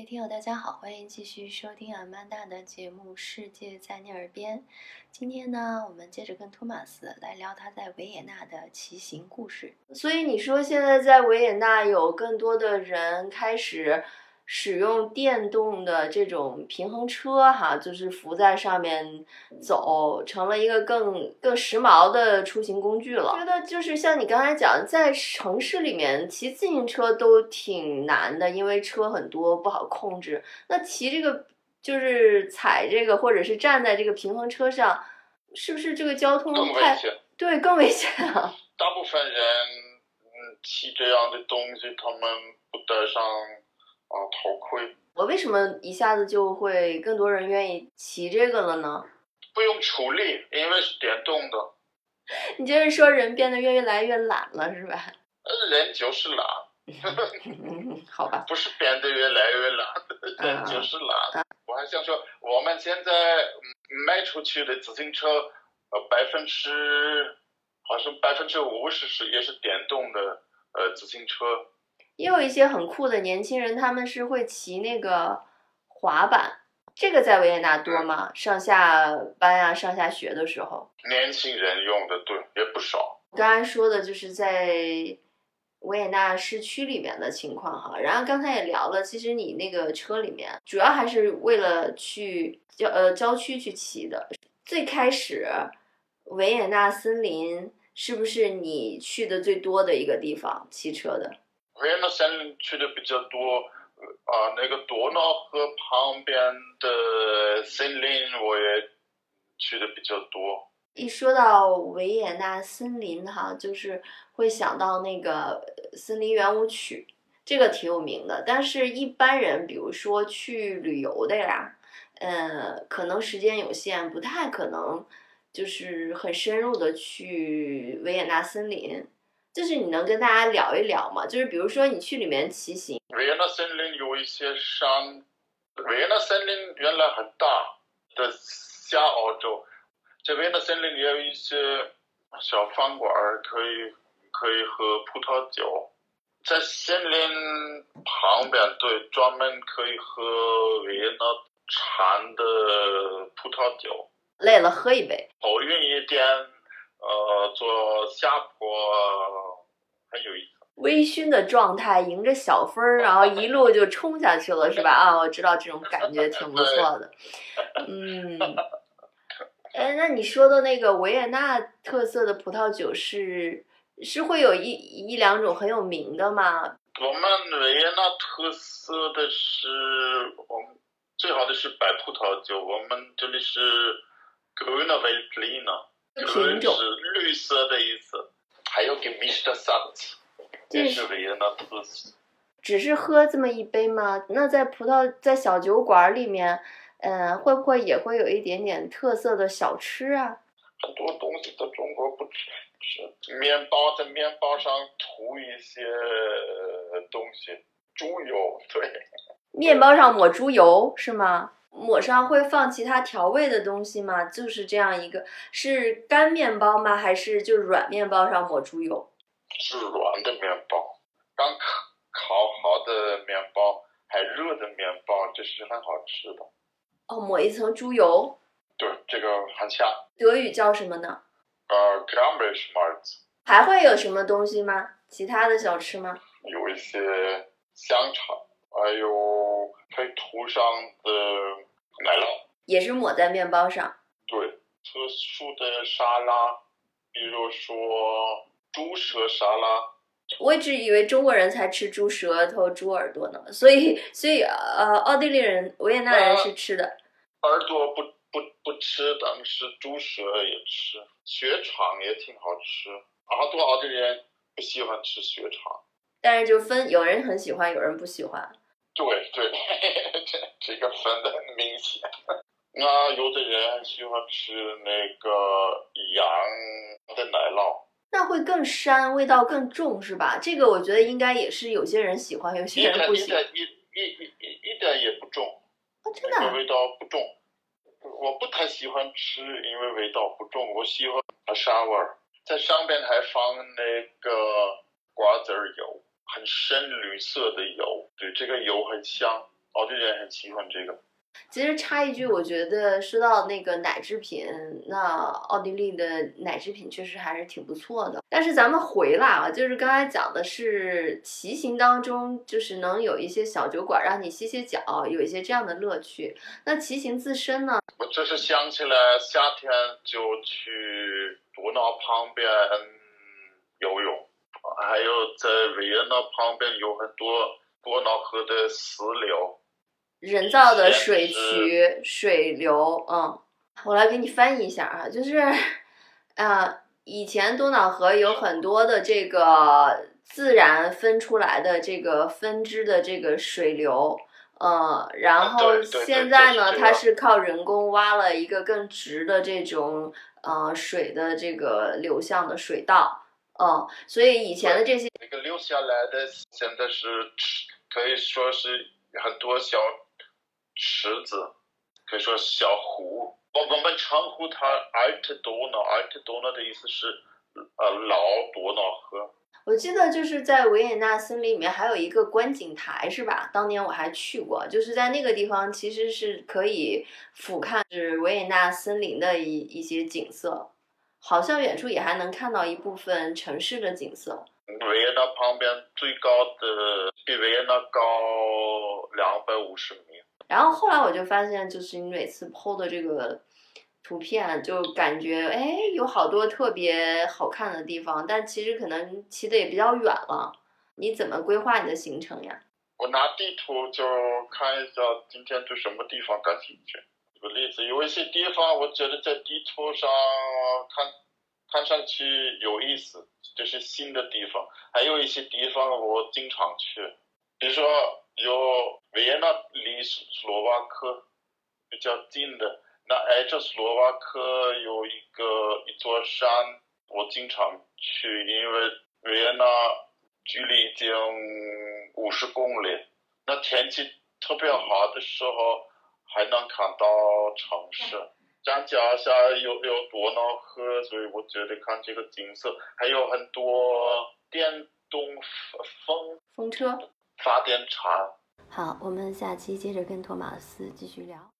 位听友，大家好，欢迎继续收听阿曼达的节目《世界在你耳边》。今天呢，我们接着跟托马斯来聊他在维也纳的骑行故事。所以你说现在在维也纳有更多的人开始。使用电动的这种平衡车，哈，就是浮在上面走，成了一个更更时髦的出行工具了。觉得就是像你刚才讲，在城市里面骑自行车都挺难的，因为车很多不好控制。那骑这个就是踩这个，或者是站在这个平衡车上，是不是这个交通太对更危险啊？大部分人嗯骑这样的东西，他们不带上。啊，头盔！我为什么一下子就会更多人愿意骑这个了呢？不用出力，因为是电动的。你就是说人变得越来越懒了，是吧？人就是懒。好吧。不是变得越来越懒，人就是懒。我还想说，我们现在卖出去的自行车，呃，百分之好像百分之五十是也是电动的，呃，自行车。也有一些很酷的年轻人，他们是会骑那个滑板，这个在维也纳多吗？上下班啊，上下学的时候，年轻人用的对也不少。刚才说的就是在维也纳市区里面的情况哈，然后刚才也聊了，其实你那个车里面主要还是为了去郊呃郊区去骑的。最开始维也纳森林是不是你去的最多的一个地方骑车的？维也纳森林去的比较多，啊，那个多瑙河旁边的森林我也去的比较多。一说到维也纳森林哈，就是会想到那个森林圆舞曲，这个挺有名的。但是，一般人比如说去旅游的呀，呃，可能时间有限，不太可能就是很深入的去维也纳森林。就是你能跟大家聊一聊吗？就是比如说你去里面骑行。维也纳森林有一些山，维也纳森林原来很大，的下澳洲，这维也纳森林也有一些小饭馆可以可以喝葡萄酒，在森林旁边对专门可以喝维也纳产的葡萄酒。累了喝一杯。头晕一点。呃，做下坡很有意思。微醺的状态，迎着小风儿，然后一路就冲下去了，是吧？啊，我知道这种感觉挺不错的。嗯，哎，那你说的那个维也纳特色的葡萄酒是是会有一一两种很有名的吗？我们维也纳特色的是，我们最好的是白葡萄酒。我们这里是 Grüner Veltliner。品种是绿色的意思，还有 gemischter Satz，这是维也纳特色。只是喝这么一杯吗？那在葡萄在小酒馆里面，嗯，会不会也会有一点点特色的小吃啊？很多东西在中国不吃，是面包在面包上涂一些东西，猪油对。面包上抹猪油是吗？抹上会放其他调味的东西吗？就是这样一个，是干面包吗？还是就软面包上抹猪油？是软的面包，刚烤烤好的面包，还热的面包，这是很好吃的。哦，抹一层猪油。对，这个很香。德语叫什么呢？呃 c a m b r i s h m a r z 还会有什么东西吗？其他的小吃吗？有一些香肠，还有可以涂上的。奶酪也是抹在面包上。对，特殊的沙拉，比如说猪舌沙拉。我一直以为中国人才吃猪舌头、猪耳朵呢，所以，所以呃，奥地利人、维也纳人是吃的。耳朵不不不吃，但是猪舌也吃，血肠也挺好吃。好多奥地利人不喜欢吃血肠，但是就分，有人很喜欢，有人不喜欢。对对，这这个分的很明显。那有的人喜欢吃那个羊的奶酪，那会更膻，味道更重，是吧？这个我觉得应该也是有些人喜欢，有些人不喜欢。一一一一一点也不重，啊，真的？味道不重，我不太喜欢吃，因为味道不重。我喜欢沙味儿，在上边还放那个瓜子油。很深绿色的油，对这个油很香。奥地利人很喜欢这个。其实插一句，我觉得说到那个奶制品，那奥地利的奶制品确实还是挺不错的。但是咱们回来啊，就是刚才讲的是骑行当中，就是能有一些小酒馆让你歇歇脚，有一些这样的乐趣。那骑行自身呢？我就是想起来夏天就去多瑙旁边游泳，还有在维也纳旁边有很多多瑙河的石流。人造的水渠、水流，嗯，我来给你翻译一下啊，就是，啊，以前多瑙河有很多的这个自然分出来的这个分支的这个水流，嗯，然后现在呢，它是靠人工挖了一个更直的这种呃水的这个流向的水道，嗯，所以以前的这些那个留下来的现在是可以说是很多小。池子可以说小湖，我我们称呼它 Alt Donau，Alt Donau 的意思是呃老多瑙河。我记得就是在维也纳森林里面还有一个观景台是吧？当年我还去过，就是在那个地方其实是可以俯瞰是维也纳森林的一一些景色，好像远处也还能看到一部分城市的景色。维也纳旁边最高的比维也纳高两百五十米。然后后来我就发现，就是你每次 PO 的这个图片，就感觉哎，有好多特别好看的地方，但其实可能骑的也比较远了。你怎么规划你的行程呀？我拿地图就看一下今天对什么地方感兴趣。举个例子，有一些地方我觉得在地图上看看上去有意思，这是新的地方；还有一些地方我经常去，比如说。有维也纳离斯洛伐克比较近的，那挨着斯洛伐克有一个一座山，我经常去，因为维也纳距离已经五十公里，那天气特别好的时候还能看到城市。张家下有有多难喝，所以我觉得看这个景色，还有很多电动风风车。发电厂。好，我们下期接着跟托马斯继续聊。